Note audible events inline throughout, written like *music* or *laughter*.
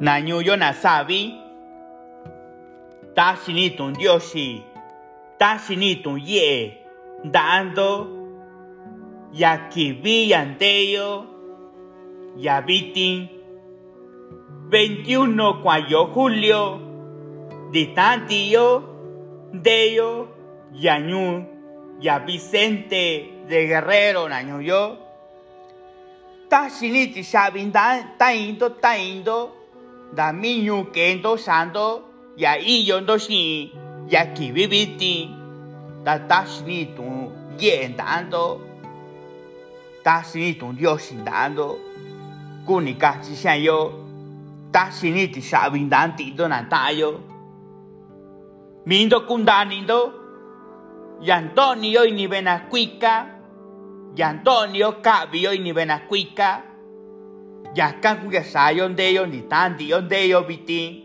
na ñuyo na sabi ta shini tun dioshi ta shini tun ye dando ya kibi yandeyo ya vitin 21 cuayo julio de tantillo deyo ya ñu ya Vicente de Guerrero na ñuyo ta shini ti sabin da ta indo ta da miñu kendo sando ya iyo ndo shi ya kibibiti da ta shini tu ye dando ta shini tu dios dando. Kuni ka chi shan yo ta shini ti sabin dan ti do na ta yo mindo kundani do y Antonio y ni Benacuica y Antonio Cabio y ni Benacuica ya kan kuya sayon de yo ni tan di yon de yo biti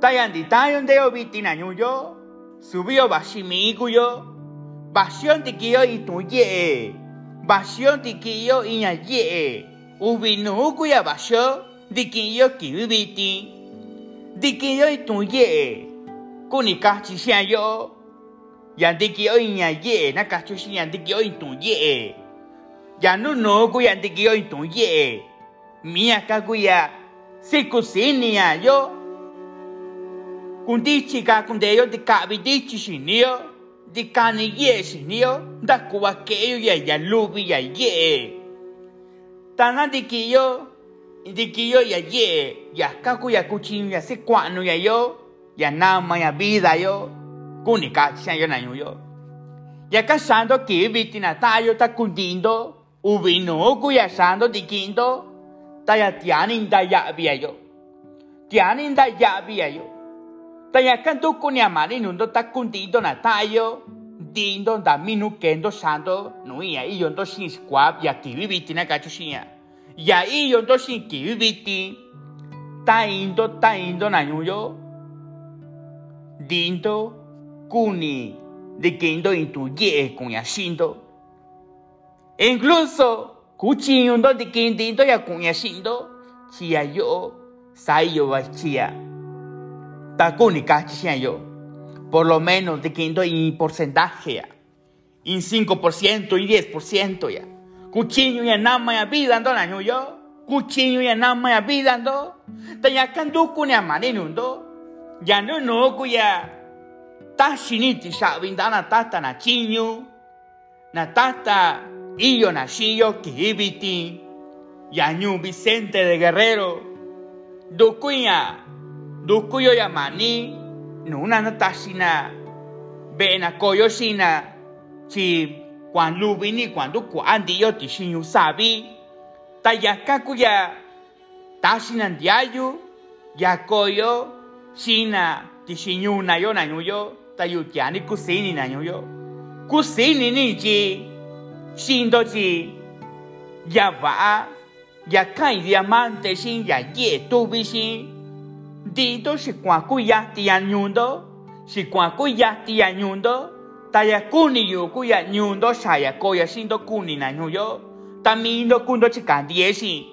tayan di tan yon de yo biti na yo. Subió bashimi kuyo basión ti kiyo y tu ye. Basión ti kiyo y nya ye. Ubinu kuya basyo di kiyo ki biti di kiyo y tu ye. Kunika chi xian yo. Yanti kiyo y nya ye na kacho shi yanti kiyo y tu ya no no ku yanti kiyo y tu ye mia ka ku ya sikusini ya yo kundichi ka kundeyo di ka bidichi shinio di kani ye shinio da kuwa keyo ya ya lubi ya ye tanga di kiyo di kiyo ya ye ya ka ku ya kuchin ya si kwanu ya yo ya nama ya vida yo. Kuni ka chan yo na yo. Ya ka sando ki biti na tayo ta kundindo ubino ku ya sando di kindo ta ya tianin da ya bia yo tianin da ya bia yo ta ya kan tu kuni amani nundo ta na tayo dindo da minu kendo sando no ya i yo ndo sin squab ya ki biti na ka chusia ya i yo ndo sin ki biti ta indo ta indo na dindo kuni de kendo con yashindo e incluso kuchindo de kendindo ya con yashindo chia yo sai yo va chia ta kuni ka chia yo. Por lo menos de kendo en porcentaje ya. En 5% y 10% ya kuchinyo ya. Nama ya vida ando yo kuchinyo ya nama ya vida ando ta ya kandu kuni amane nundo ya no no kuya ta shiniti sabin da na tata na chinyu. Na tata iyo na shiyo kibiti ya ñu Vicente de Guerrero dukuya dukuyo ya mani nuna na tasina bena koyo sina chi kwan lubini cuando kuandi yo ti shinyu sabi ta ya kakuya tasina ndiayu ya koyo sina ti shinyu na yo na yo tayo tiani kusini na yo kusini ni ji shindo ji ya va ya kai diamante shin ya ye tubi shin dito si kwa ku ya ti anyundo si kwa ku ya ti anyundo ta ya kuni yu ku ya nyundo sha ya ko ya shindo kuni na yo ta mindo kundo chikandie shin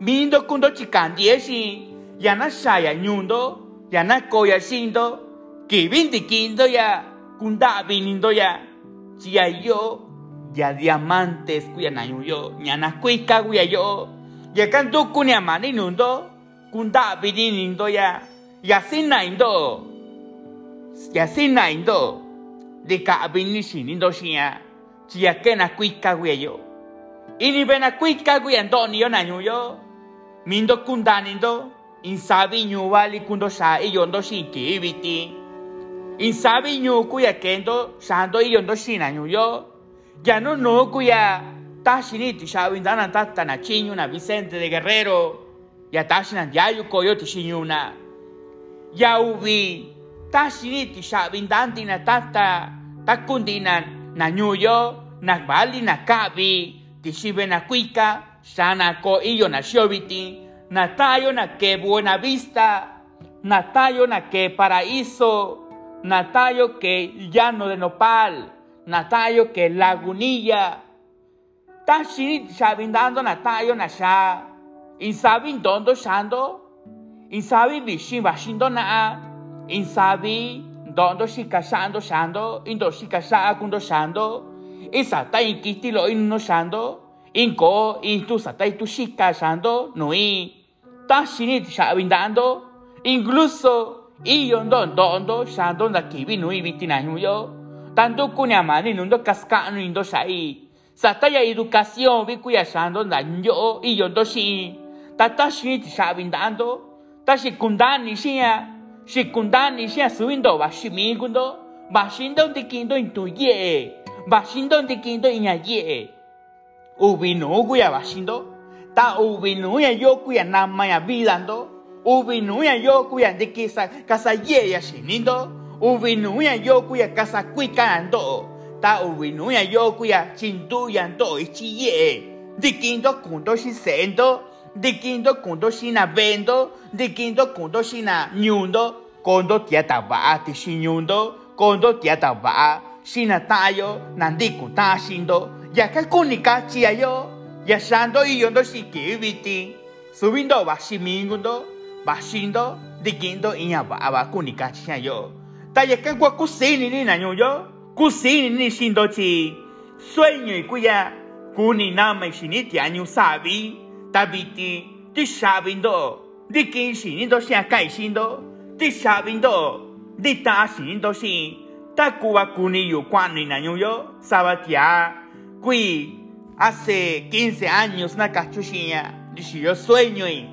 mindo kundo chikandie shin ya na sha ya nyundo ya na ko ya shindo kibindi kindo ya kunda binindo ya chia yo ya diamantes kuya na yo nyana kuika kuya yo. Ya kantu kunya mani nundo kunda binindo ya. Ya sina indo ya sina indo de ka bini sinindo shia chia kena kuika kuya yo. Ini bena kuika kuya ndo yo na yo. Mindo kunda nindo insabi nyuwali kundo sa iyo ndo shinki ibiti insabi nyu kuya kendo sando iyo ya no no kuya tashini ti shabi ndana tata na chinyu na Vicente de Guerrero ya tashina yayu koyo ti shinyuna ya ubi tashini ti shabi ndanti na tata takundina na nyu yo na bali na kabi ti shibe na kuika sana ko iyo na shiobiti na tayo na que buena vista na tayo na que paraíso Natayo que llano de nopal, Natayo que lagunilla. Tashi sabindando Natayo nasha, insabindondo shando, insabi bishin bashindo na. Insabi dondo shikashando shando indo shikasha kundo shando isata inkitilo inno shando inko intu sata itu shikashando nui. Tashini shabindando incluso iyo ndo dondo shando na kibi nui bitina yo tanto kunyamani nundo kaskano indo shai. Sata ya educación vi kuya shando na yo iyo ndo shi. Tata shi shabindando tashi kundani shia. Shi kundani shia subindo bashimi kundo bashindo dikindo intu ye bashindo dikindo inya ye ubinu kuya bashindo ta ubinu ya yo kuya nama ya vidando. Ubinu ya yo kuya dikisa kasa ye ya shinindo ubinu ya yo kuya kasa kuikando. Ta ubinu ya yo kuya chintu ya ndo ichi ye dikindo kundo shisendo dikindo kundo shina vendo dikindo kundo shina nyundo kondo tiata va ti shinyundo kondo tiata va shina tayo nandiku ta shindo ya ka kunika chia yo ya shando y yondo shiki viti subindo va shimingundo va shindo dikindo inya va va kunika chia yo ta ya ka kwa kusini ni na kusini ni shindo chi sueño y kuya kuni nama shini tianyu sabi tabiti ti shabindo di kin shinindo xia kai shindo ti shabindo di ta shinindo shi ta kuwa kuni yu kwani na yo sabatia kui hace 15 años na cachushia dishi yo sueño y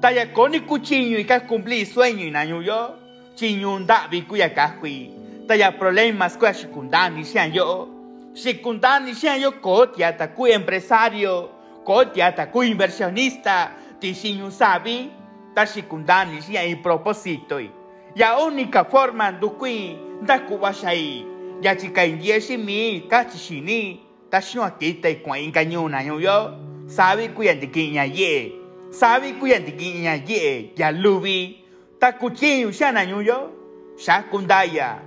ta ya koni kuchiño y ka cumplir sueño y na yo chiño ndabi kuya ka kui. Ta ya problemas kuya shikundani xia yo. Shikundani xia yo ko tia ta kui empresario kotia ta ku inversionista. Ti sinyu sabi ta shikundani sia i propósito ya única forma du kui da kuwashai ya chika indieshi mi ka chishini ta shua kita i kwa inga nyuna yo. Sabi ku ya dikinya ye. Sabi ku ya dikinya ye ya lubi ta kuchinyu shana yo shakundaya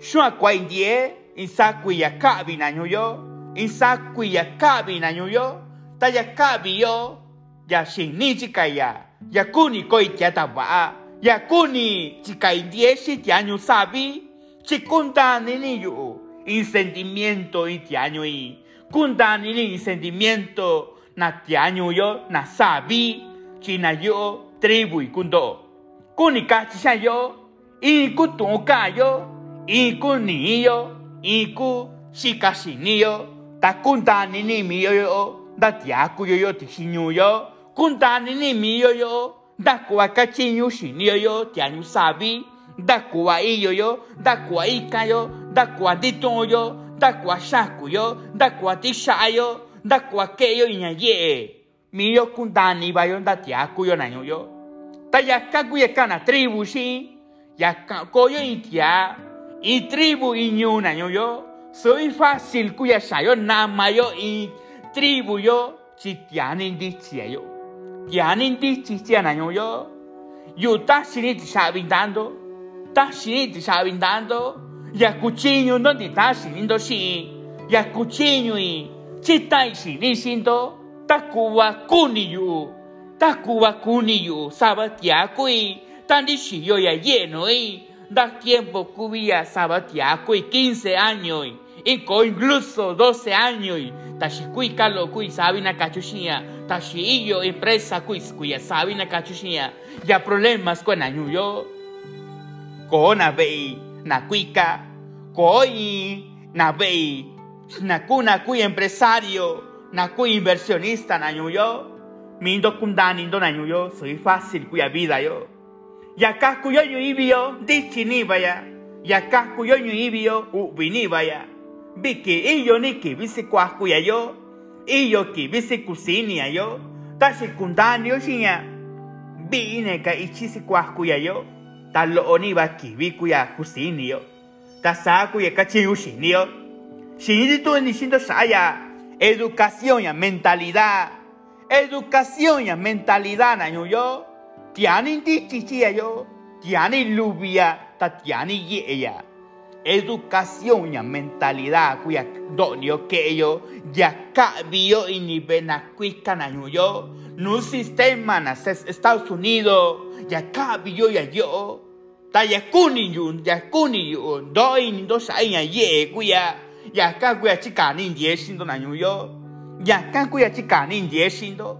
shua kwa indie insaku ya kabi na yo insaku ya kabi na yo ta ya kabi yo ya shini chikaya ya kuni koi tia taba ya kuni chikai dieshi tianyu sabi chikunda nini yu insentimiento y tianyu y kunda nini insentimiento na tianyu yo na sabi china yo tribu y kundo kuni ka chisha yo y ku tunka yo y ku ni yo y ku shikashini yo ta kunda nini mi yo yo da tia ku yo yo ti shinyu yo kunta ni ni mi yo yo da kwa ka chinyu shin yo yo tia nyu sabi da kwa i yo yo da kwa i ka yo da kwa di ton yo da kwa sha ku yo da kwa ti sha yo da kwa ke yo nya ye mi yo kunta ni ba yo da tia ku ta ya ka ku ye kana tribu shi ya ka ko yo i tia i tribu i nyu na nyu yo. Soy fácil ku ya sha yo na ma yo. I tribu yo chi tianin di chia yo. Tianin di chi chia na yo. Yo ta shini ti sabindando ta shini ti sabindando ya cuchillo no ti ta shinindo shi ya cuchillo y chi tai shini shindo ta kuwa kuni yu ta kuwa kuni yu sabatia kui tan yo ya lleno da tiempo cubía sabatia kui 15 años y incluso 12 años tashi kui kalo kui sabi na kachushia. Tashi iyo empresa kui kuya sabi na kachushia. Ya problemas ko na yo. Ko na bei na kuika ko i na bei. Na kuna kui empresario. Na kui inversionista na yo mindo kundani ndo na yo soy fácil kuya vida yo ya ka kuyo yo ibio ni vaya ya ka kuyo yo ibio u bini vaya biki iyo ni ki bisi kwakuya yo iyo ki bisi kusini yo ta secundario shinya bi ne ka ichi si yo ta lo ni ba ki bi kuya kusini yo ta sa kuya ka chi ushini yo shini tu ni shindo saya educación ya mentalidad educación ya mentalidad na yo. Yo tiani di chichi yo. Tiani lubia ta tiani ye ya. Educación y mentalidad cuya donio que yo. Ya cabio y ni bena cuica na yo. No sistema na Estados Unidos. Ya cabi yo ya yo. Ta ya kuni yun ya kuni yun. Doi ni do ya ye kuya ya ka kuya chi ka ni ye sin do na nyu yo ya ka kuya chi ka ni ye sin do.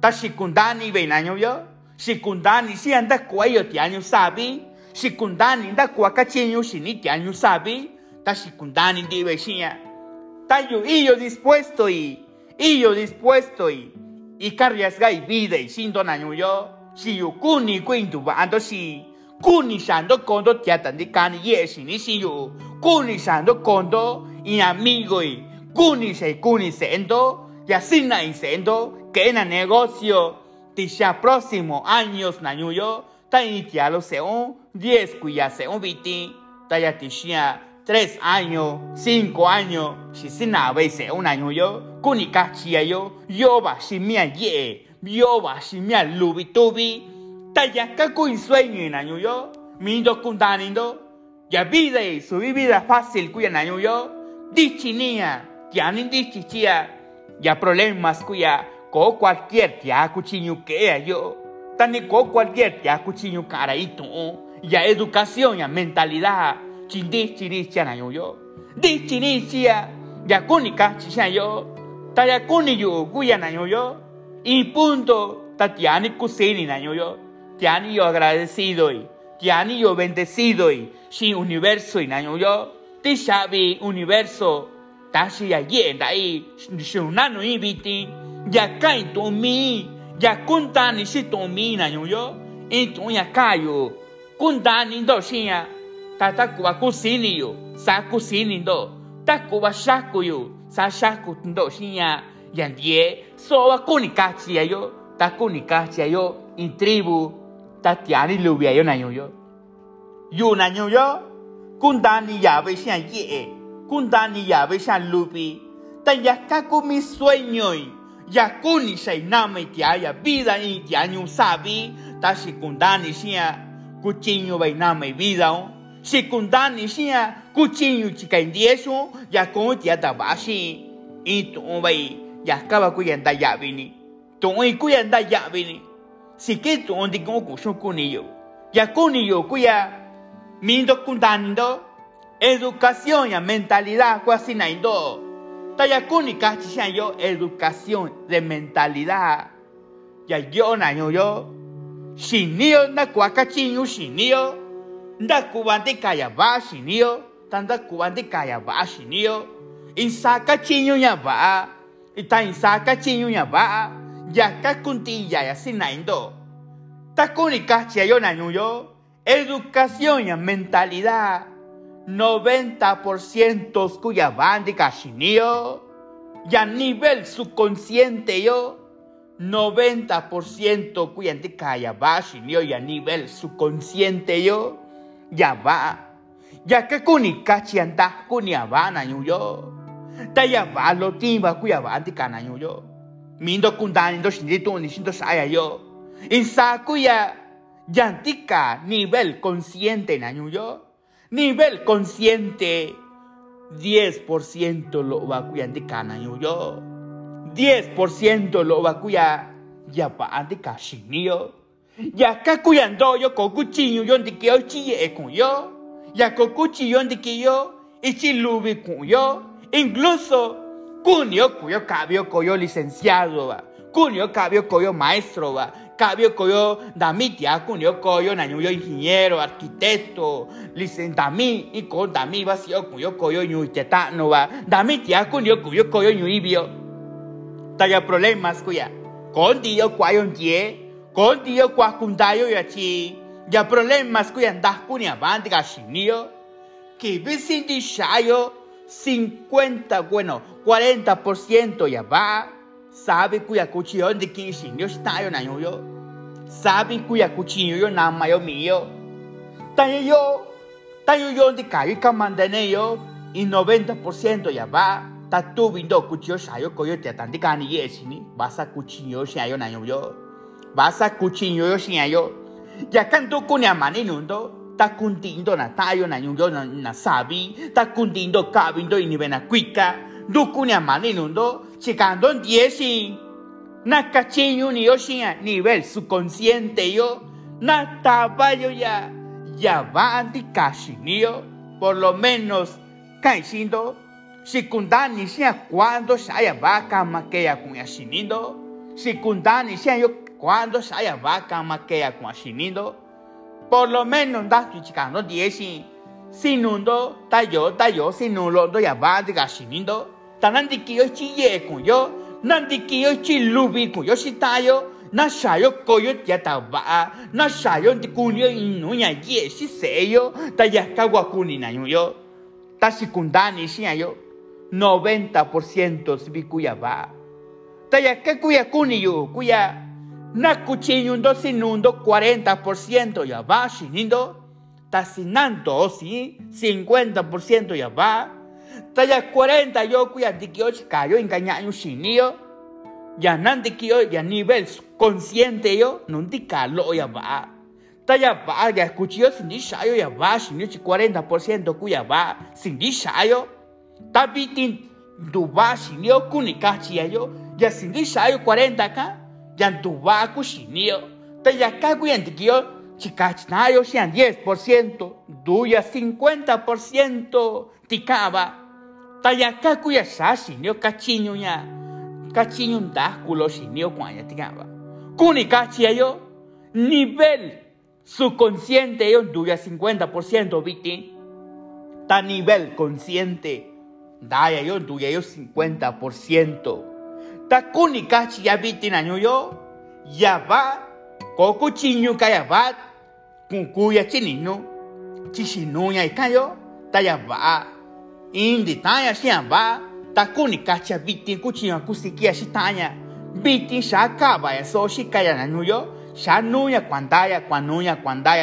Ta sikundani ve na nyu yo sikundani si anda kwa yo ti anyu sabi. Sikundani nda kwa ka chi nyu si ni ti anyu sabi. Ta sikundani di ve sin ya. Ta yo y yo dispuesto y y yo dispuesto y y que arriesga y vida y sin don año yo si yo kuni cuento ando si kuni sando kondo tiatan de cani yes ni si yo kuni sando kondo y amigo y kuni se kuni sendo y así na sendo que en el negocio tisha próximo años na yo ta inicia lo seon 10 cuya seon viti ta ya tisha tres años, cinco años, si se na veces un año yo, kuni kachia yo, yo va si mia ye, yo va si mia lubi tubi, taya ka kuin sueño en año yo, mindo kundanindo, ya vida y su vida fácil cuya año yo, dichinia, ya ni dichichia, ya problemas cuya, co cualquier tia cuchillo que yo, tani co cualquier tia cuchillo caraito, ya educación, ya mentalidad, chindi chiri chana yo. Di ya. Kuni ka chicha yo ta ya kuni yo guya na yo. Y punto. Ta tiani kusini na yo. Tiani yo agradecido y tiani yo bendecido y si universo y na yo. Ti universo ta si ya ye da i shunano i biti ya kai to mi ya kunta ni si to mi na yo yo y to ya kayo kunta ni do si ya ta ta kuwa kusini yo sa kusini ndo ta kuwa shaku yo sa shaku ndo shinya yan die so wa kuni kachi yo ta kuni kachi yo in tribu ta tiani lubia yo na yo yo. Yo na yo yo kundani ya ve shan ye kundani ya ve shan lupi. Ta ya kaku mi sueño ya kuni sai nama tia ya vida y tia nyu sabi. Ta si kundani sia kuchinyo vai nama vida on secundani sia kuchinyu chika indieso ya con tia tabashi y tu vai ya acaba kuyanda ya vini. Tu kuyanda ya vini. Si que tu ondi con kusho kuniyo ya kuniyo kuya mindo kundando educación ya mentalidad kwasi naindo ta ya kuni kachi yo educación de mentalidad. Ya yo na yo. Yo shinio na kwa kachinyu shinio nda kubante kaya ba shinio tanda kubante kaya ba shinio insaka chinyo nya ba ita insaka chinyo nya ba ya ka kunti ya ya sinaindo ta kuni kachi yo. Na yo educación ya mentalidad 90% cuya bande kashinio ya nivel subconsciente yo 90% cuya kaya ba shinio ya nivel subconsciente yo ya va. Ya que kuni kachi anda kuni aba na yo. Ta ya va lo timba kuya ba andi kana yo. Mindo kundani do shindi tu ni shindo saya yo. Insa kuya yantika nivel consciente na yo nivel consciente. 10% lo va kuya andi kana yo 10% lo va kuya ya ba andi kashinio ya ka kuyando yo ko kuchinyo yo ndikyo chi e kun yo. Ya ko kuchiyo ndikyo ichi lubi kun yo. Incluso kunio kuyo kabio koyo licenciado va. Kunio kabio koyo maestro va kabio koyo damitia kunio koyo nanyo yo ingeniero arquitecto licen dami y ko dami va si kuyo koyo nyu tetano va damitia kunio kuyo koyo nyu ibio taya problemas kuya con dio kwayo ndie con dio kwa kundayo ya problemas kuya ndas kunia bandi ga shinio que vicindi shayo 50 bueno 40% ya va sabe kuya kuchillo de que shinio stayo na yo sabe kuya kuchillo yo na mayo mío. Tayo yo tayo yo de kayo kamandane yo y 90% ya va. Ta tu vindo kuchillo shayo koyo te tandikani yesini vas a kuchillo shayo na yo. Vas a cuchillo yo sin yo. Ya canto con ya mani nundo ta kuntindo na tayo na yung yo na, sabi ta kuntindo kabindo ini bena kwika du kun ya mani nundo chikando diesi na cachiño ni yo nivel subconsciente yo, na tabayo ya, ya va anti yo, por lo menos, caicindo, secundani sea cuando saya vaca maquea con asinindo, secundani sea yo cuando saya vaca maquea con asinindo, por lo menos da chicano dieci, sinundo, tayo, tayo, sinulo, ya va de gasinindo, tanandi que yo chille con yo, nanti kiyo chi lubi ku yo tayo na shayo koyo tia ta ba na shayo ti kunyo inu ya ye si seyo ta ya kawa kuni na yo ta sikundani si yo 90% sibi kuya ba. Ta ya ka kuya kuni yo kuya na kuchinyundo sinundo 40% ya ba sinindo ta sinanto si 50% ya ba taya 40 yo kuya dikio chikayo engañaño shinio ya nandi kio ya nivel consciente yo nundi kalo ya ba taya ba ya kuchio sindi shayo ya ba shinio chi 40% kuya ba sindi shayo tabitin duba shinio kunikachi yo ya sindi shayo 40 ka ya duba ku shinio taya ka kuya dikio chikachnayo sean 10%, duya 50% tikaba tayaka kuya sa sinyo kachiño nya kachiño nda kulo sinyo kwanya tingaba kuni kachia yo nivel subconsciente yo duya 50% viti ta nivel consciente daya yo duya yo 50% ta kuni kachia viti na yo ya va koku chiño kaya va kuya chinino chisinuya ikayo ta ya va indi tanya xiamba ta kuni kacha bitin kuchinya kusikia xitanya bitin xa kava ya so xikaya na nuyo xa nuya kuandaya kuanuya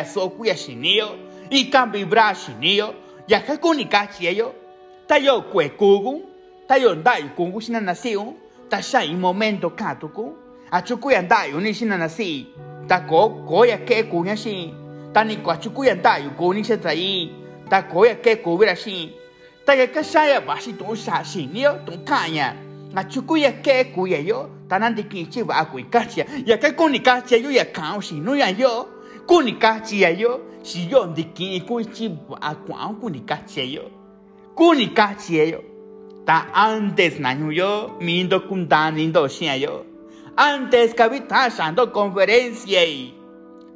so kuya xiniyo ikan vibra xiniyo yaka kuni kachi yo. Ta yo kue kugu ta yo ndayu kungu xina nasiu ta xa i momento katuku achukuya ndayu ni xina nasi ta ko ko ya ke kunya xi ta ni ko achukuya ndayu kuni xa trai ta ko ya ke kubira Taya ka saya basi tu sa sinio tu kanya. Na chuku ya ke ku ya yo. Tanan ba ku. Ya ka ku ni kacha yo ya kau si yo. Ku ni kacha ya yo. Si yo di ki ku chi ba ku ku yo. Ku ni kacha yo. Ta antes na yo mindo kundan lindo sia yo. Antes kabita sando conferencia y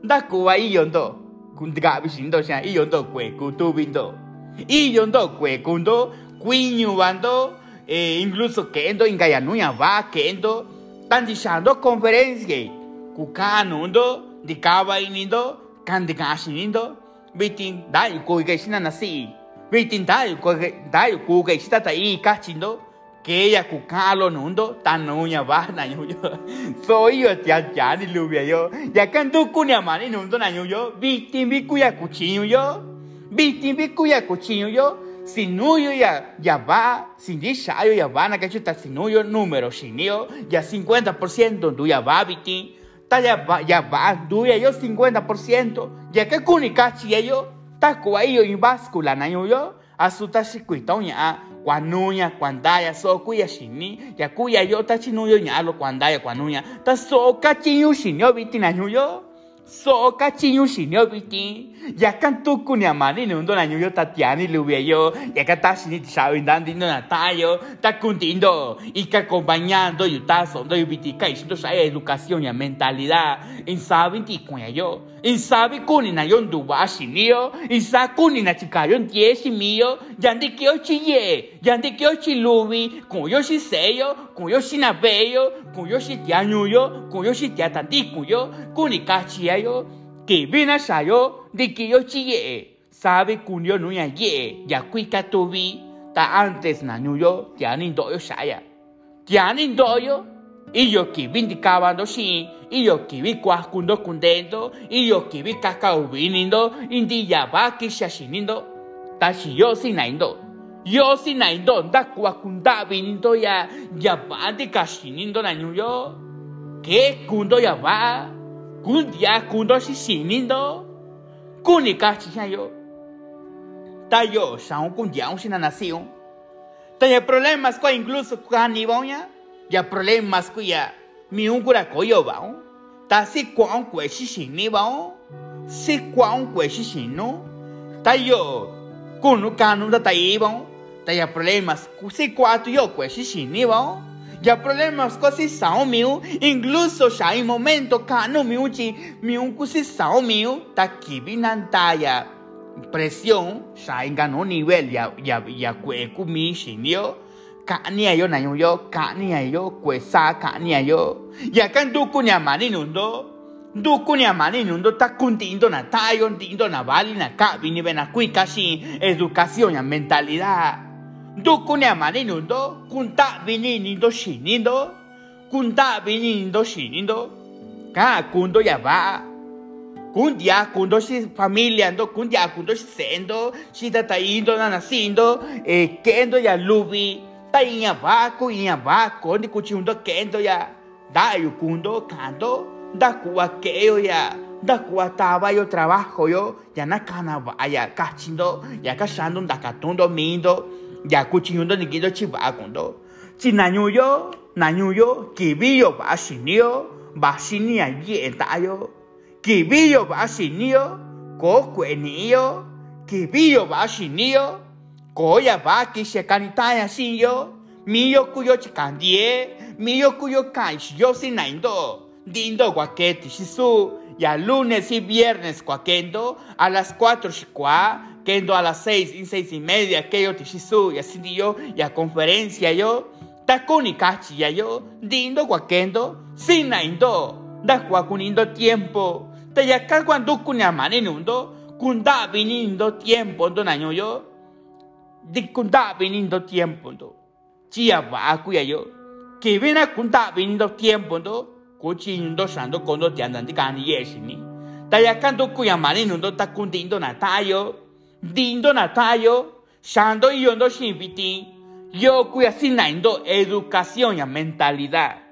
da kuwa iyo ndo. Kundigabi sindo sia iyo ndo kwe kutubindo. y yo ando cuecundo, cuiñubando, eh, incluso kendo ingayanuya va kendo, tan diciendo conferencia, kukanundo, dikaba inindo, kandikashinindo, bitin dayu kuigaishina nasi, dayu dayu kuigaishita ta i kachindo, que ella cucalo nundo tanuña va na yo *laughs* soy yo tia ya ni lubia yo ya kan tu kunya mani nundo na yo bitin bi kuya kuchinyo yo Vitimbiku ya cochino yo, sinuyo ya, ya va, sin dishayo ya va, na cachuta sinuyo, número sinio, ya 50% du ya va, viti, ta ya va, ya va, du ya yo 50%, ya que kunikachi ya yo, ta kuwa iyo imbáscula na yo yo, asuta shikuito ya, kwanuya, kwandaya, so kuya shini, ya kuya yo ta chinuyo nyalo kwandaya, kwanuya, ta so kachinyo shinyo viti na yo yo, so cachinyo shinyo biti ya kan tuku ni amani ni undo na nyuyo tatiani lubia yo. Ya kan ta shini tishawi ndandi no na tayo ta kuntindo. Y que acompañando y ta sondo y biti kai shindo shaya educación ya mentalidad. En sabi ti yo en sabi kuni na yon duwa shinio en sa kuni na chikayo tie shimiyo yandi kyo chiye yandi kyo chilubi kun yo shi seyo kun yo shi na beyo kun yo shi tia nyuyo kun yo shi tia tantiku yo kuni kachi yo que vina sayo de que yo chie sabe kunyo no ya ye ya kuika tubi ta antes na nyuyo ya ni doyo saya ya ni doyo y yo que vin dicabando si y yo que vi kundo kundendo y yo que vi kakao vinindo indi ya ba ki shashinindo ta shi yo si naindo yo si naindo nda kuakunda vinindo ya ya ba de kashinindo na nyuyo que kundo ya ba kun dia kun do si sinindo kun ni ka chi yo ta yo sa kun dia un sina nación Tenía problemas con incluso con Iboña, ya problemas con ya mi un cura coyo bao ta si quang que si bao si quang que si sin no ta yo no cano da ta i ta ya problemas si quatro yo que si bao ya problemas così sao mio incluso ya in momento cano mio chi mio così sao mio ta ki binantaya presión ya ganó nivel ya ya ya que ku mi sin yo kania yo na yo kania yo kwesa kania yo. Ya kan duku nya mani nundo duku nya mani nundo ta kuntindo na tayo tindo na vali na ka vini bena kui kasi educación ya mentalidad. Duku nya mani nundo kunta vini nindo shinindo kunta vini nindo shinindo ka kundo ya va kundia kundo si familia ndo kundia kundo si sendo si tata indo na nasindo eh kendo ya lubi ta iña vaco iña vaco ni kuchiundo kendo ya. Da yu kundo kando da keo ya. Da kuwa taba yo trabajo yo. Ya na kana vaya kachindo ya kashando da katundo mindo. Ya kuchiundo ni kido chivakundo chi nañu yo nañu yo kibi yo va shinio va shinia ye ta yo. Kibi yo va shinio ko kweni yo kibi yo va shinio Koya va que se canitaya sin yo, mío cuyo chicandie, mío cuyo canch yo sin naindo, dindo guaquete shisu, ya lunes y viernes cuaquendo, a las cuatro chicua, kendo a las seis y seis y media, que yo tishisu, y así yo, y a conferencia yo, takuni cachi ya yo, dindo guaquendo, sin naindo, da guacunindo tiempo, te ya cuando kunya maninundo, kunda vinindo tiempo, don año yo, di kunta viniendo tiempo ndo chia va kuya yo. Que ven a kunta viniendo tiempo ndo kuchi ndo shando kondo te andan di kani yeshi ni ta ya kanto kuya mani ndo ta kundindo na tayo dindo na tayo shando yo ndo shinpiti yo kuya sinaindo educación ya mentalidad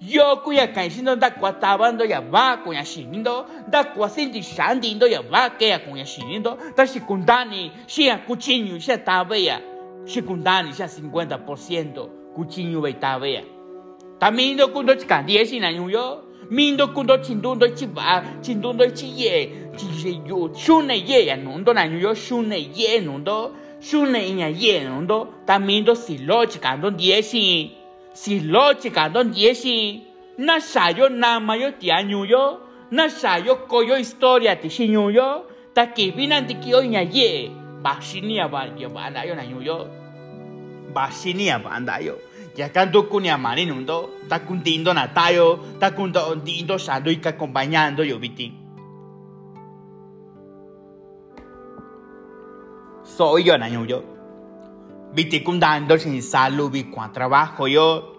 yo kuya kaishindo da kwa tabando ya va kuya shinindo da kwa sinti shandindo ya va que ya kuya shinindo da shikundani shia kuchinyu shia tabea shikundani shia 50% kuchinyu be tabea tamindo kundo chikandie shinayu yo mindo kundo chindundo chiba chindundo chiye chiye yo shune ye ya nundo na yo shune ye nundo shune inya ye nundo tamindo silo chikando dieshi si lo chicando diesi na sayo nama yo tiañu yo na sayo koyo historia ti shiñu yo ta ti kio nya ye ba shinia ba yo ba na yo na yo ba shinia ba anda yo ya kan do kunia mani nundo ta kundindo na tayo ta kundo sando y acompañando yo viti soy yo na viti kundando sin salubi kwa trabajo yo.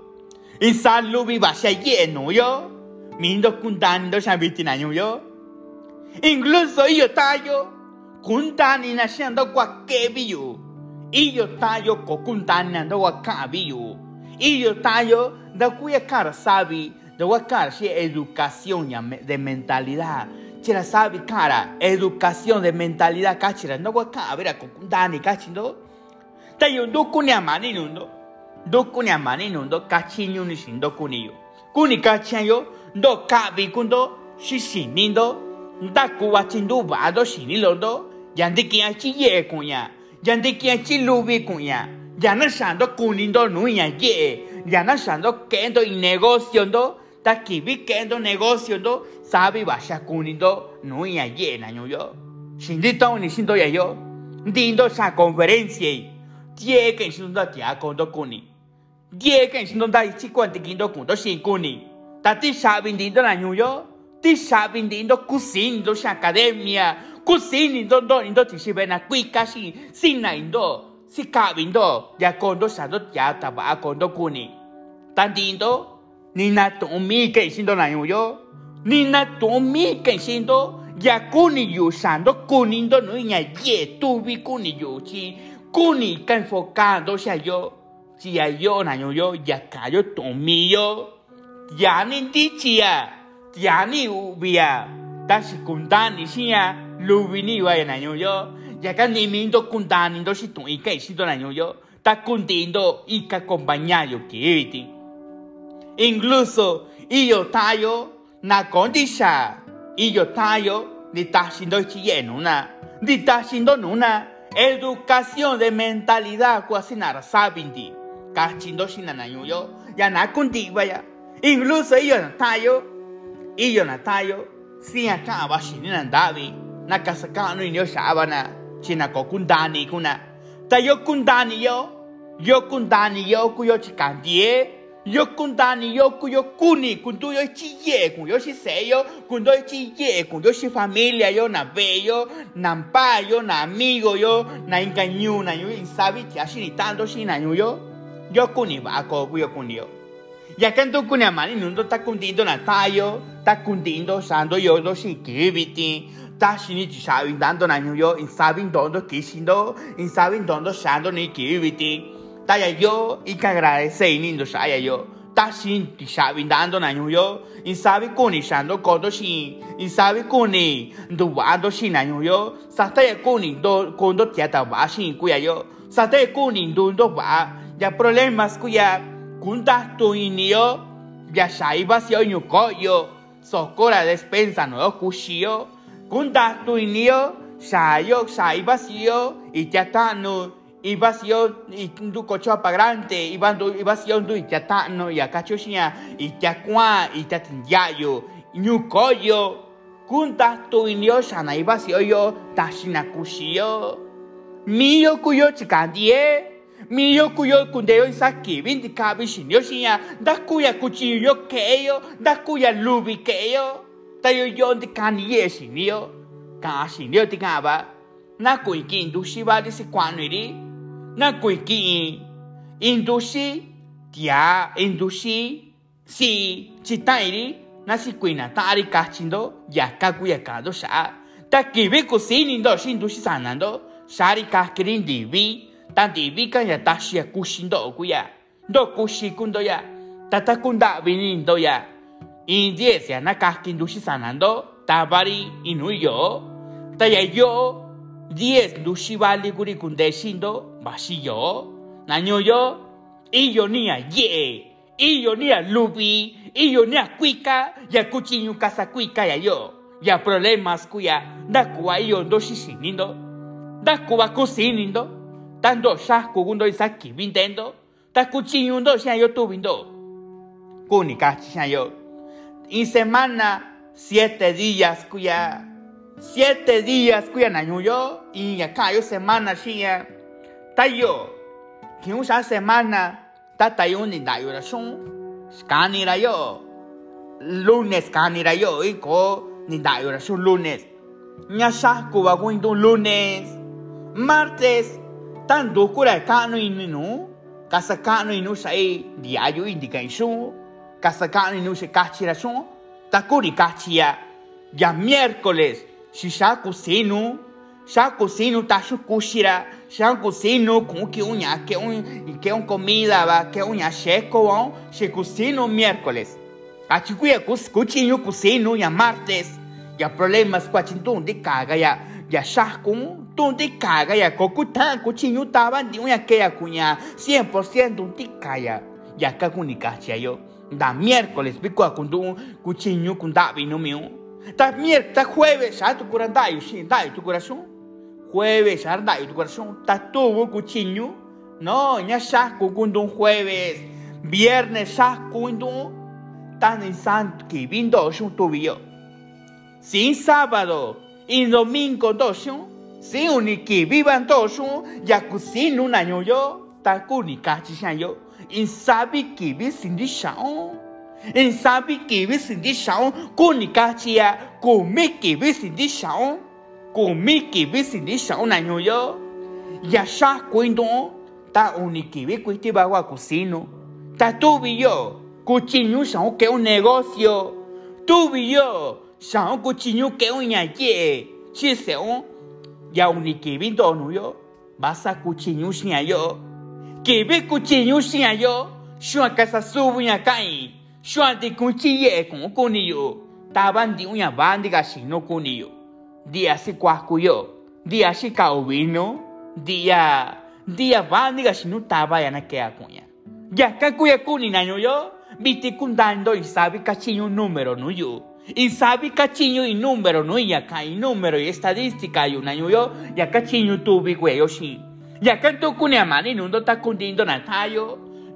In salubi va sia lleno yo. Mindo kundando sa viti na yo. Incluso io tayo kuntani na siendo kwa kebiyo io tayo ko kuntani na wa kabiyo io tayo da kuya cara sabi da wa cara si educación de mentalidad. Chira sabi cara educación de mentalidad kachira no ko kuntani kachindo tayo nduku ni amani nundo. Nduku ni amani nundo. Kachinyu ni shindo kuniyo kuni kachayo ndo kabi kundo shishinindo ndaku wa chindu bado shinilondo yandiki ya chi ye kunya yandiki ya chi lubi kunya yana shando kunindo nuya ye yana shando kendo y negocio ndo takibi kendo negocio ndo sabi basha kunindo nuya ye na yo shindito ni shindo ya yo ndindo sa conferencia die que shindo tia kondo kuni die que shindo da chi kwanti kindo kundo shin kuni tati sabi ndindo na yo ti sabi ndindo kusindo sha academia kusinindo ndo indo tishibena kwikashi sina indo sikabindo ya kondo sado ya taba kondo kuni tandindo ni na tomi que shindo na yo ni na tomi que shindo ya kuni yu sando kunindo no nya ye tubi kuni yu chi kuni ka enfocando sha yo si ya yo na yo ya kayo tomi yo. Ya ni dichia ya ni ubia tashi kundani shia lubini wa na yo. Ya ka ni mindo kundani ndo shi tun ika shi do na yo. Ta acompañayo que incluso iyo tayo na condisha iyo tayo ni ta shindo chiye nuna ni ta shindo nuna educación de mentalidad cuasinara sabindi. Kachindo shinana yo ya na kundi vaya incluso iyo na tayo iyo na tayo si acaba shinina ndavi na kasakano inyo shabana china ko kundani kuna. Tayo kundani yo. Yo kundani yo kuyo chikandie yo kundani yo kuyo kuni kundu yo chiye kun yo seyo kundo yo chiye kun yo familia yo na bello na mpa yo na amigo yo na inganyu na yo insabi chashi ni tanto shi na yo yo kuni kuyo kuni yo ya kanto kuni amani nundo ta kundindo na tayo ta kundindo sando yo do shi kibiti ta shini chi sabi dando na yo insabi dondo kishindo insabi dondo sando ni kibiti yo y que agradece y nindo saya yo. Ta sin ti sabi dando na yo. In sabi kuni shando kodo shi in sabi kuni do wando shi na yo kuni do kondo tiata ba shi kuya yo. Kuni do do ba ya problemas kuya. Kunta tu inio ya shaiba si yo ko yo. Sokora despensa no kushio kunta tu inio shayo shaiba si yo. Y no iba sio ndu kocho pagrante iba iba sio ndu itatano ya kachoshia itakwa itatinyayo nyukoyo kunta tu inyo shana iba yo tashina kushio miyo kuyo chikandie miyo kuyo kundeyo isaki bindi kabi shinyo shinya ndakuya kuchiyo keyo ndakuya lubi keyo tayo yo ndikaniye shinyo ka shinyo tikaba na kuikindu shibali iri na kuiki indushi tia indushi si chitairi na si kuina tari kachindo ya kakuya kado sha ta kibi kusini ndo shi indushi sanando shari kakirin divi ta divi kan ya tashi ya kushindo kuya ndo kushi kundo ya tata kunda vinindo ya indies ya na kakin indushi sanando tabari inuyo ta ya yo 10 lushibali guri kundeshindo bashiyo nanyoyo iyo nia ye iyo nia lubi iyo nia kuika ya kuchinyu kasa kuika ya yo ya problemas kuya ndakuwa iyo ndo shishinindo ndakuwa kusinindo tando shaku gundo isaki bintendo takuchinyu ndo sha yo tubindo kuni kachi yo in semana siete días kuya siete días cuya naño yo y acá yo semana shia tayo que usa semana ta tayo ni da yo son scani ra yo. Lunes ra yo y ko ni da yo son lunes. Nya ko va con lunes. Martes tan do cura cano inu casa cano inu sai diario indication casa cano inu se cachira son ta curi cachia ya miércoles si xa kusinu xa kusinu ta xukuxira xa kusinu con que uña que un que un comida va que uña checo on xe kusinu miércoles. A chikuya kus kuchinyu kusinu ya martes. Ya problemas kwachintun de caga ya ya xa kun tun de caga ya kokutan kuchinyu taban di uña que ya kuña 100% un tikaya ya ka kunikacha yo. Da miércoles bikwa kundu kuchinyu kundabi no miu ta miércoles, ta jueves, ya tu corazón, dai, sí, dai tu corazón. Jueves, ya dai tu corazón. Ta tuvo cuchiño. No, ya ya cucundo un jueves. Viernes, ya cucundo. Tan en santo que vin dos un tubillo. Sin sábado y domingo dos. Sin uniki vivan dos. Ya cucino un año yo. Ta cunica chishan yo. In sabi que vi sin dishao. En sabi que vi sin dishao. Kunika chia. Kumi que vi sin dishao. Kumi que vi sin dishao un año yo. Ya ya cuento. Ta uniki vi cuiti bagua cocino. Ta tuvi yo. Cuchillo shao que un negocio. Tuvi yo. Shao cuchillo que un yaye. Si se un. Ya uniki vi donu yo. Vas a cuchillo sin yo. Que vi cuchillo sin yo. Shua casa subo ya Shua de cuchille con conillo. Taban di uña bandiga sin no conillo. Dia si cuascuyo. Dia si caubino. Dia. Dia bandiga sin no taba ya na queda cuña. Ya ka kuya kuni na yo. viti kundando y sabe cachinho un número no yo. Y sabe cachinho y número no y acá y número y estadística y una yo ya cachinho tu vi güey sí. Ya canto kunya mani nundo ta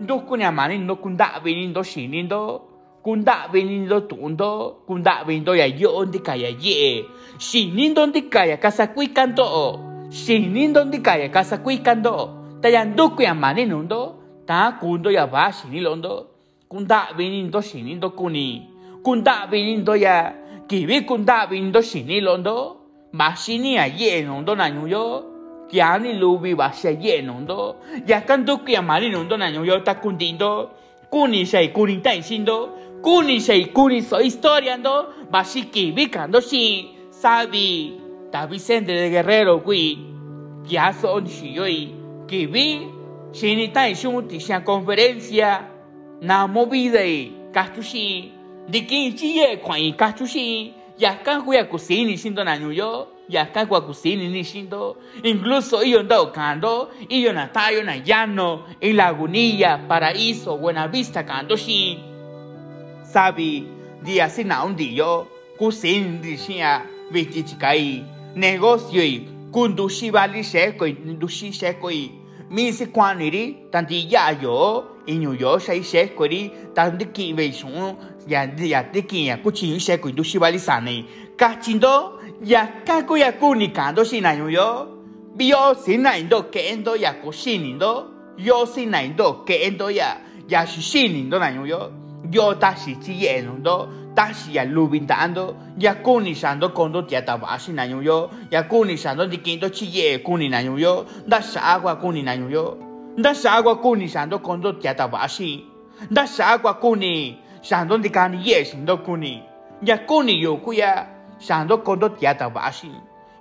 kundindo na tayo. Do kunya mani no kunda vinindo shinindo. Kunda vinindo tundo. Kunda vinindo ya yo ndi kaya ye. Shinindo ndi kaya kasa kui kanto. Shinindo ndi kaya kasa kui kanto. Tayando kunya mani nundo. Ta kundo ya va shinilondo. Kunda vinindo shinindo kuni. Kunda vinindo ya. Kibi kunda vinindo shinilondo. Mashini ya ye nundo na nyuyo. Kiani lubi ba se ye nundo. Ya kanto kuya mani nundo na nyuyo ta kundindo. Kuni sei kuni tai sindo. Kuni sei kuni so historiando. Bashi kibi kando shi. Sabi. Ta Vicente de Guerrero kui. Ya son shiyoi. Kibi. Shini tai shun tisha conferencia. Na movida y kachushi. Diki chiye kwai kachushi. Ya kan kuya kusini sindo na nyuyo. Ya kan kuya kusini ni sindo. Incluso iyo ndao kando. Iyo na tayo na llano. En Lagunilla, Paraíso, Buenavista kando shi. Sabi. Dia sina un diyo. Kusini di shia. Viti chikai. Negocio y kundushi bali sheko y ndushi sheko y misi kwaniri tanti ya yo inyu yo shai sheko ri tanti ki be shun ya ya te ki ya kuchi sheko y ndushi bali sane kachindo ya kako ya kuni kando shina yu yo bio sina indo kendo ya kushinindo. Yo sina indo kendo ya ya shishinindo na yu yo. Yo tashi chi yenundo tashi ya lubintando ya kuni shando kondo tiata bashi na yo. Ya kuni shando dikindo chiye kuni na yo. Da shagwa kuni na yo. Da shagwa kuni shando kondo tiata bashi da shagwa kuni shando dikani ye shindo kuni. Ya kuni yo kuya shando kondo tiata bashi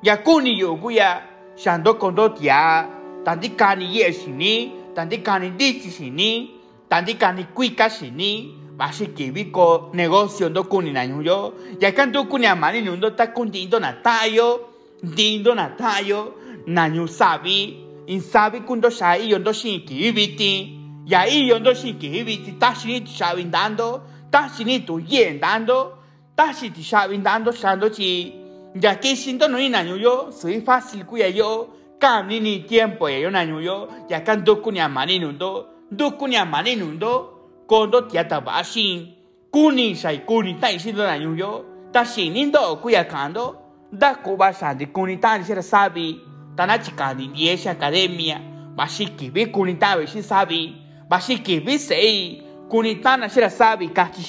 ya kuni yo kuya shando kondo tia tandikani ye shini tandikani dichi shini tandikani kuika shini basi kibiko negocio ndo kuni na nyuyo ya kanto kuni amani nundo ta kundindo na tayo dindo na tayo na nyu sabi in sabi kundo shai yondo shin kibiti ya i yondo shin kibiti ta shini tu shabi dando ta shini tu yen dando ta shi tu shabi dando shando chi ya que sindo no ina nyuyo soy fácil kuya yo kami ni tiempo yo na nyuyo ya kanto kuni amani nundo do kuni amani nundo kondo tiata bashin kuni sai kuni tai sindo na nyuyo ta shinindo kuya kando da kuba sandi kuni tan sira sabi tana chikani yesha academia bashiki bi kuni tabe sabi bashiki bi sei kuni sira sabi kachi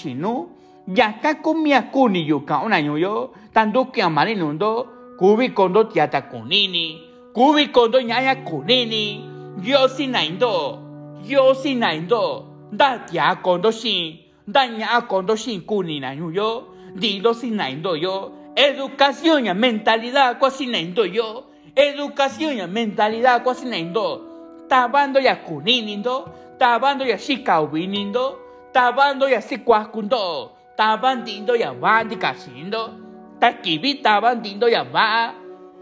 ya ka kumia kuni yu ka una nyuyo tando ki amani nundo kubi kondo tiata kunini kubi kondo nyaya kunini yo sinaindo yo sinaindo da tia kondo shin da nya kondo shin kuni na yo dido sinaindo yo educación ya mentalidad kwa sinaindo yo educación ya mentalidad kwa sinaindo tabando ya kuninindo tabando ya shikawinindo tabando ya sikwakundo tabandindo ya bandi kasindo takibi tabandindo ya ba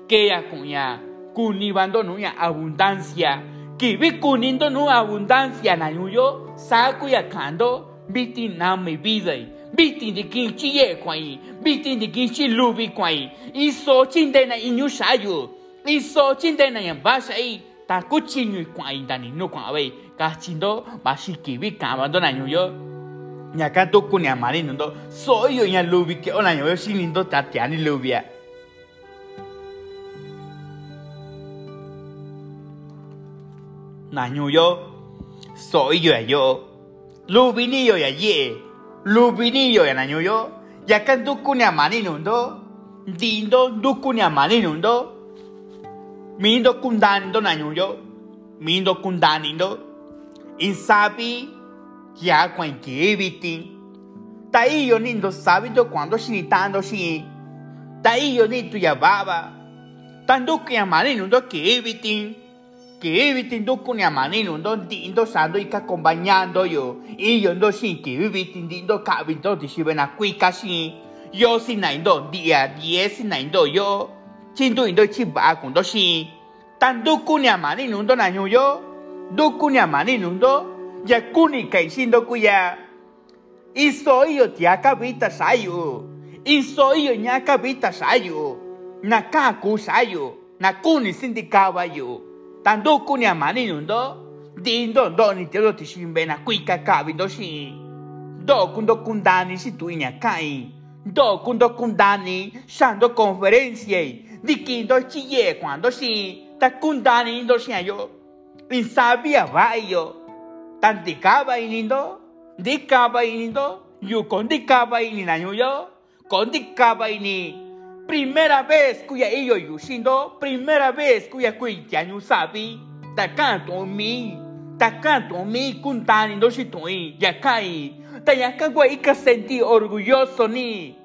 que ya kunya kunibando nuya abundancia kibi kunindo nu abundancia na yuyo saku ya kando biti na mi vida biti de kinchi ye kwai biti de kinchi lubi kwai iso chinde na inyu shayu iso chinde na ya basa i ta kuchinyu kwai dani no kwa we ka chindo bashi kibi kamando na yuyo nyaka kuni amari nundo soyo nya lubi ke ona yuyo shinindo tatiani lubia nañu yo soy yo yo lubini yo ya ye lubini yo ya nañu yo ya kan dukuni amani nundo dindo amani nundo mindo kundanindo nañu yo mindo kundanindo insabi ya kwen kibiti ta iyo nindo sabi yo cuando shinitando shi ta iyo ni tu ya baba. Tanduki amani nundo kibiti que vivitin do kunya mani nundo dindo sando ika acompañando yo y yo ndo sin que vivitin dindo kabinto di si bena kui kasi yo si naindo dia die si naindo yo chindo indo chi ba kundo si tan do kunya mani nundo na yo do kunya mani nundo ya kuni kai sindo kuya Iso iyo tiaka vita sayo. Iso iyo nyaka vita sayo. Nakaku sayo. Nakuni sindikaba yo. Tando kuni amani nundo. Dindo ndo ni telo tishimbe na kuika kabi do shi. Do kundo kundani si tu kai. Do kundo kundani shando conferencia. Dikindo chiye cuando si. Ta kundani ndo shi yo. Insabia va yo. Tantikaba inindo. Dikaba inindo. Yu con dikaba ini na yo. Con dikaba ini. Primera vez cuya ello yushindo. Primera vez cuya nyu sabi. Ta canto mi. Ta canto mi kuntani ndo shi tui. Ya kai. Ta ya kagwa ika senti orgulloso ni.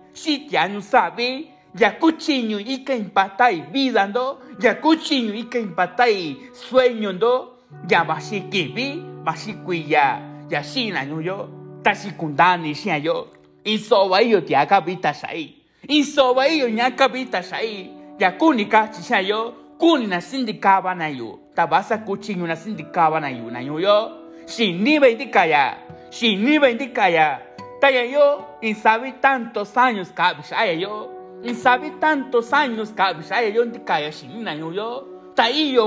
Nyu sabi. Ya cuchiño ika impatai vida ndo. Ya cuchiño ika impatai sueño ndo. Ya bashi kibi. Bashi kuya. Ya shina nyu yo. Ta shi kundani shia yo. Insoba iyo tiaka vita shai. Insoba iyo nyaka vita shai. Ya kuni ka chisha yo. Kuni na sindikaba na yo. Tabasa kuchinyo na sindikaba na yo. Na yo yo. Shini bendikaya. Shini bendikaya. Taya yo. Insabi tantos años kabishaya yo. Insabi tantos años kabishaya yo. Ndikaya shini na yo yo.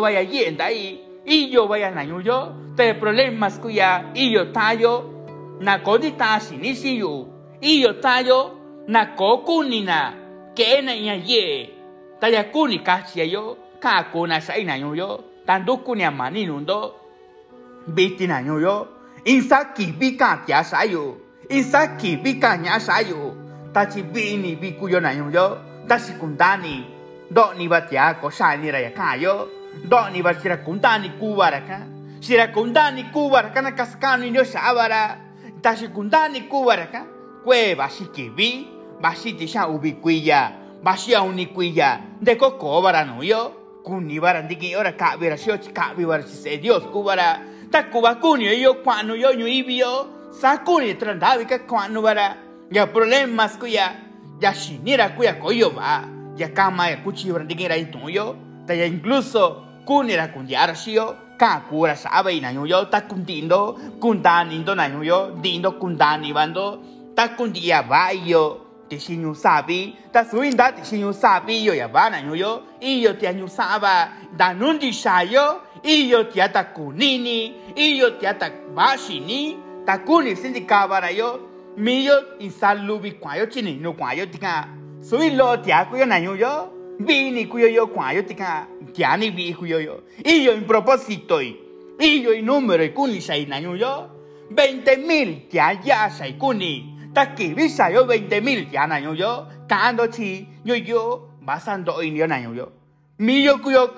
Vaya yenda ahí. Iyo vaya na yo yo. Te problemas kuya. Iyo tayo. Na kodita shini shi yo. Iyo tayo. Na kokuni na. Kena ya ye. Taya kuni kachia yo. Kako na sai na yo yo. Tando kuni amani nundo. Biti na yo yo. Insaki bika tia sayo. Insaki bika nya sayo. Tachi bini biku yo na yo yo. Tachi kundani. Do ni batia ko sai ni ra ya kayo. Do ni bachira kundani kubara ka. Shira kundani kubara kana kaskani yo shabara. Tachi kundani kubara ka. Kwe bashi kibi. Bashi tisha ubikuya. Bashi aunikuya. Deko kobara no yo. Kuni bara ndiki ora kabira shio chikabi bara chise Dios kubara. Ta kuba kuni yo kwanu yo nyu ibio. Sa kuni trandavi ka kwanu bara. Ya problemas kuya. Ya shinira kuya koyo ba. Ya kama ya kuchi bara ndiki ra ituyo. Ta ya incluso kuni ra kunyara shio. Ka kura sabe ina yo ta kundindo. Kundani ndo na yo. Dindo kundani bando. Ta kundia ba yo. te shinyu sabi ta suinda te shinyu sabi yo ya bana yo yo iyo te anyu saba da nundi shayo iyo te ata kunini iyo te ata bashini ta kuni sindi kabara yo miyo insalubi kwa yo chini no kwa yo tika sui lo te akuyo na yo yo vini kuyo yo yo. Kuyo yo in propósito iyo in numero kuni shai na yo yo. 20 mil te ya shai kuni ta kibisa yo 20 mil ya na yo yo. Kando chi yo yo basando in yo na yo yo. Mi yo kuyo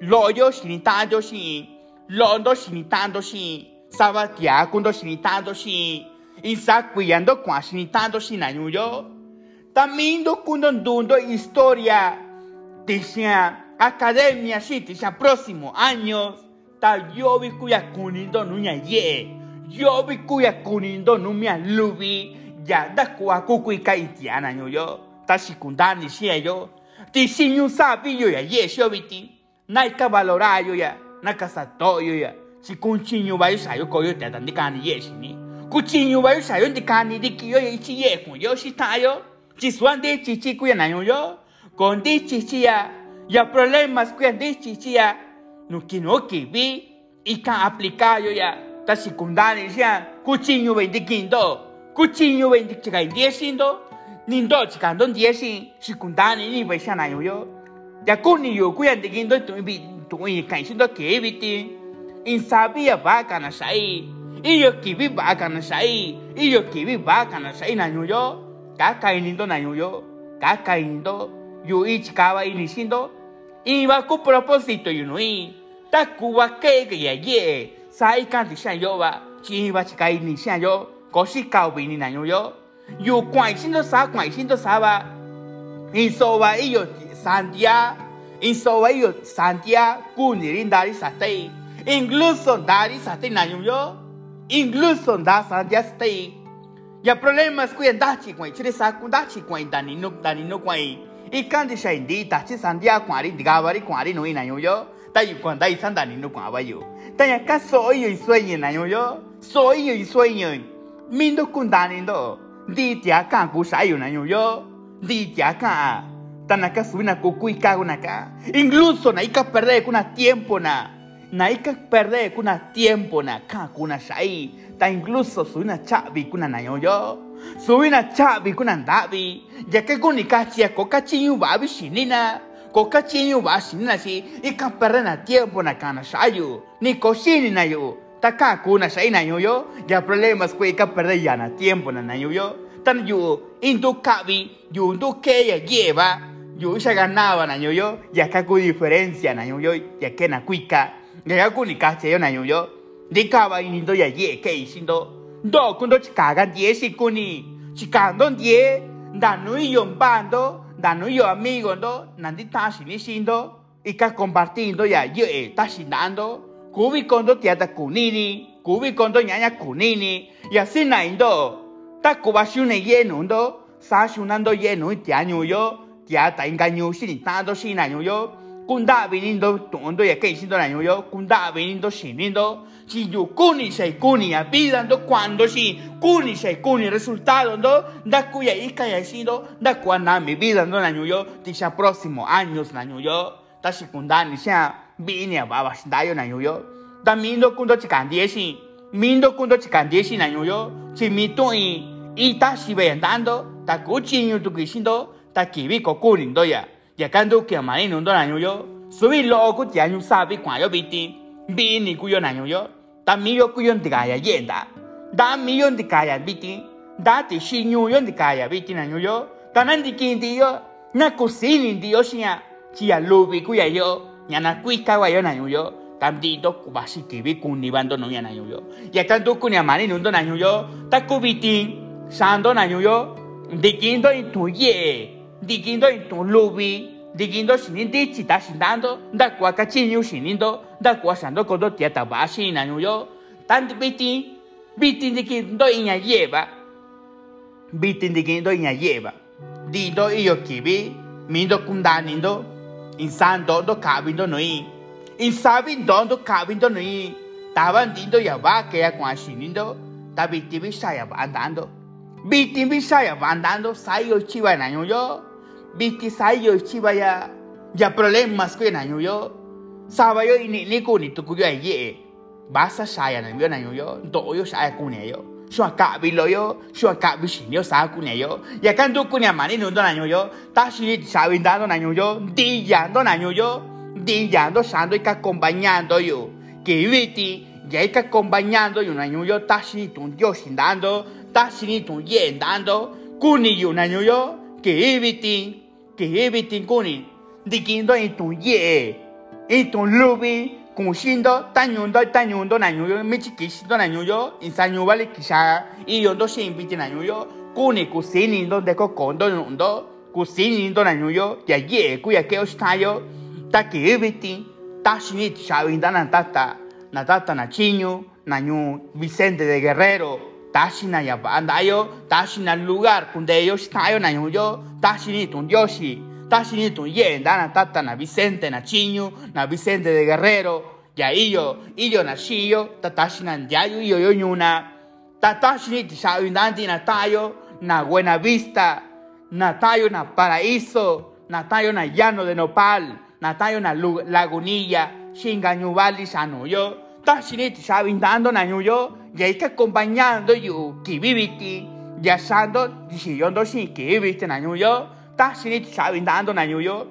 lo yo shini ta yo shi lo ndo shini ta ndo shi saba tia kundo shini ta ndo shi isa kuyando kwa shini ta ndo shi na yo. Yo tamindo kundo ndundo historia tisha academia shi tisha próximo años ta yo vi kuya kunindo nunya ye yo vi kuya kunindo numia lubi. Ya da kwa kukui ka itiana yo yo. Ta shikundani shi yo. Ti sinyu sabi yo ya ye shi obiti na ka valora yo ya. Na ka sato yo ya. Si kunchinyu ba yo sayo ko yo ta ndikani ye shi ni. Kuchinyu ba yo sayo ndikani diki yo ichi ye ku yo shi ta yo. Chi swande chi chi kuya na yo. Con di chi chi ya ya problemas kuya di chi chi ya. No kinoki vi. Y ka aplicar yo ya. Ta secundaria ya. Kindo kuchinyu vendi chika indiesindo nindo chika ndo ndiesi secundaria ni ve shana yo. Yo ya kuni yo kuya ndikindo tu bi tu i kai sindo ke biti insabia baka na sai iyo kibi baka na sai iyo kibi baka na sai na yo. Yo ka nindo na yo. Yo ka yo i chikaba inisindo iba ku propósito yo no i ta kuwa ke ke ya ye sai kan ti shan yo ba chi chi ni shan yo ko shi ka bi ni na yo. Yo yo kwai do sa kwai sin do sa ba in so ba i yo santia in yo ni rin dari sa te incluso dari sa te na yo incluso da santia stay ya problemas ku en dachi kwai chire sa ku dachi kwai dani no dani no kwai i kan ti shan di ta chi santia kwari diga bari kwari no ina yo yo. Ta yu kwan dai san dani no kwa ba yo ta ya ka so yo y sueño na yo. Yo so yo y sueño mindo kundani ndo. Di tia ka ku sayo na yo. Di tia ka. Tanaka suina ku kuika ka incluso na ika perder kuna tiempo na. Na ika perder kuna tiempo na ka kuna sai ta incluso suina chavi kuna na yo yo suina chavi kuna ndavi ya que kuni kachia ko kachinyu babi shinina ko kachinyu ba shinina si ika perder na tiempo na kana sayo ni ko na yo taka kuna sai na yo yo ya problemas ko ika perder ya na tiempo na na yo yo tan yu indu yu que ya lleva yu ya ganaba na yo yo ya ka ku diferencia na yo yo ya que na kuika ya ka ku ni kache yo na yo yo di kaba inindo ya ye ke ndo kundo chikaga die si kuni chikando die da nui yo bando da nui yo amigo ndo nandi tashi ni sindo. Ika compartindo ya ye tashi dando kubi kondo tiata kunini kubi kondo nyanya kunini. Y así na indo ta kubashune yenu ndo sa shunando yenu tia yo tia ta engaño sin tanto sin año yo. Kunda vinindo tondo ya que sindo año yo kunda vinindo sinindo si yo kuni sei kuni ya vida ndo cuando si kuni sei kuni resultado ndo da kuya ika ya sindo da cuando mi vida ndo año yo tisha próximo años año yo ta secundaria sea bini baba dayo na yo da mindo kundo chikandie si mindo kundo chikandie si na yo si mito i ita si ve andando ta kuchi nyu tu kisindo ta kibi ko kunindo ya ya kando ke mani nundo na yo subi lo ku tia nyu sabi kwa yo biti bini ku yo na yo ta mi yo ku yo ndigaya yenda da mi yo ndigaya biti da ti shi nyu yo ndigaya biti na yo ta nan dikindi yo na kusini ndio shia chia lubi ku ya yo nyana kuika wa yo na yo tamdito kubasi kibi kunibando no yana yo ya tanto kunya mani nundo na yo ta kubiti sando na yo dikindo in tu ye dikindo in tu lubi dikindo sinindi chita sindando da kwa kachinyu sinindo da kwa sando kodo tia tabashi na yo tanto biti biti dikindo inya yeba biti dikindo inya yeba dindo iyo kibi mindo kundanindo insando do kabindo noi. Insabindo do kabindo noi. Taban dindo ya ba que ya kwa shinindo ta biti bisa ya ba andando biti bisa ya ba andando sayo chiva na yo biti sayo chiva ya ya problemas ko na yo sabayo ini ni ko ni tuku yo ye. Basa saya na yo na yo do yo saya ku yo. Shua ka bi lo yo ka bi shin yo sa ku ne yo. Ya kan do ku mani no yo. Ta shi sa bin da do na yo. Di ya do na yo. Di ya do sa do ka acompañando yo. Que viti ya ka acompañando yo na yo. Ta shi tu yo shin dando. Ta ni tu ye dando ku ni yo na yo. Que viti que viti ku ni. Dikindo en tu ye tu lubi kunshindo tanyundo tanyundo na nyuyo michikishindo na nyuyo insanyu vale kisha iyo ndo shimbiti na nyuyo kuni kusini ndo ndeko kondo ndo kusini ndo na nyuyo ya ye ku ya keo shtayo ta kibiti ta shinit shavinda na tata na tata na chinyu na nyu Vicente de Guerrero tashina ya bandayo tashina lugar kunde yo shtayo na nyuyo tashini tun yoshi tashini tun ye na tata na Vicente na chinyu na Vicente de Guerrero ya iyo iyo na shiyo tatashina ndiayo iyo yo nyuna tatashini tishayo nandi na tayo na Buena Vista na tayo na Paraíso na tayo na Llano de Nopal na tayo na Lagunilla Shinganyubali sanoyo tashini tishayo dando na nyuyo ya ika acompañando yu kibibiti ya sando dishiyondo shin kibibiti na nyuyo tashini tishayo dando na nyuyo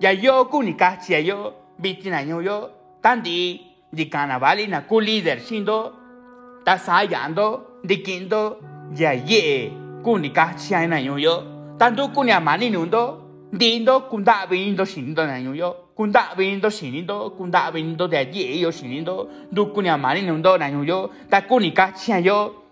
ya yo kunikachi ya yo biti na nyuyo tandi di carnaval na ku líder sindo ta sayando di kindo ya ye kuni ka chia na yo tanto kuni amani nundo dindo kunda vindo sindo na yo kunda vindo sinindo kunda vindo de ye yo sinindo du kuni amani nundo na yo ta kuni ka chia yo.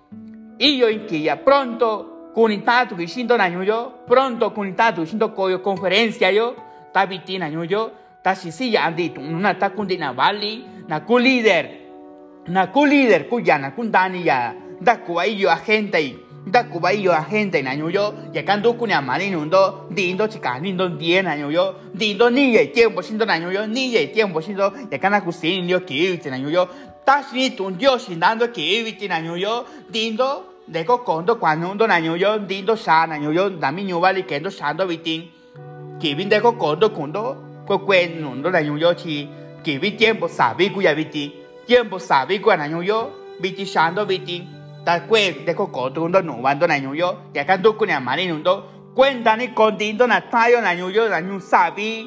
Io in che ya pronto kuni tatu sindo na yo pronto kuni tatu sindo koyo conferencia yo ta vitina yo ta sisi ya andi una ta kundi na bali na ku líder na ku líder ku ya na kundani ya da ku ai yo agente da ku ai yo agente na yo ya kan du ku ni amani nundo dindo chikani ndo die na dindo ni ye tiempo sindo na yo ni ye tiempo sindo ya kana ku sin yo ki na ta shi tu dio sin dando ki na yo dindo để có con đó quan hông đó là nhiều yo tin đó xa là nhiều yo làm mi nhiều ba li kén đó xa đó bị tin kỳ bên đây có con đó con đó có quen nụ đó là nhiều yo thì kỳ bên tiêm bộ xả vi cũng ya bị tin tiêm bộ xả vi cũng là nhiều yo bị tin xa đó bị tin ta quen để có con đó nụ ban đó là nhiều yo ya kan đó cũng nhà mà đi nụ đó quen ta ni con tin đó là thay là nhiều yo là nhiều xả vi